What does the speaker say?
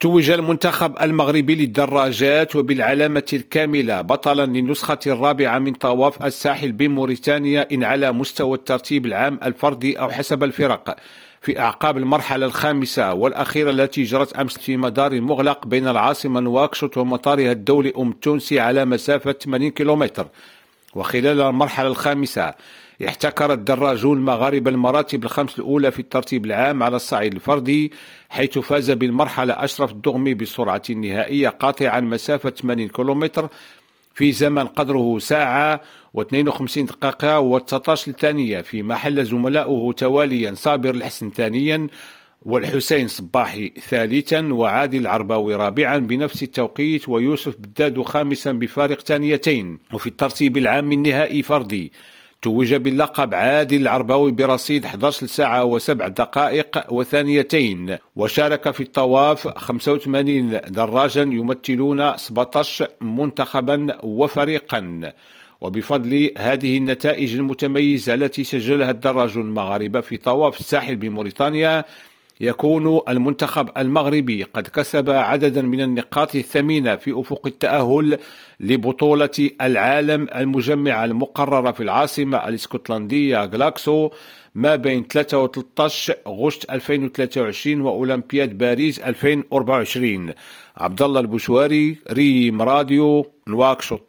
توج المنتخب المغربي للدراجات وبالعلامة الكاملة بطلا للنسخة الرابعة من طواف الساحل بموريتانيا إن على مستوى الترتيب العام الفردي أو حسب الفرق. في أعقاب المرحلة الخامسة والأخيرة التي جرت أمس في مدار مغلق بين العاصمة نواكشوط ومطارها الدولي أم تونسي على مسافة 80 كيلومتر. وخلال المرحلة الخامسة احتكر الدراجون المغاربة المراتب الخمس الأولى في الترتيب العام على الصعيد الفردي حيث فاز بالمرحلة أشرف الدغمي بسرعة نهائية قاطعا مسافة 80 كيلومتر في زمن قدره ساعة و52 دقيقة و19 ثانية في محل زملائه تواليا صابر الحسن ثانيا. والحسين صباحي ثالثا وعادل العرباوي رابعا بنفس التوقيت ويوسف بداد خامسا بفارق ثانيتين. وفي الترتيب العام النهائي فردي. توج باللقب عادل العرباوي برصيد 11 ساعة وسبع دقائق وثانيتين. وشارك في الطواف 85 دراجا يمثلون 17 منتخبا وفريقا. وبفضل هذه النتائج المتميزة التي سجلها الدراج المغاربة في طواف الساحل بموريتانيا يكون المنتخب المغربي قد كسب عددا من النقاط الثمينة في أفق التأهل لبطولة العالم المجمعة المقررة في العاصمة الإسكتلندية غلاكسو ما بين 3 و 13 غشت 2023 وأولمبياد باريس 2024 عبد الله البشواري ريم راديو نواكشوط.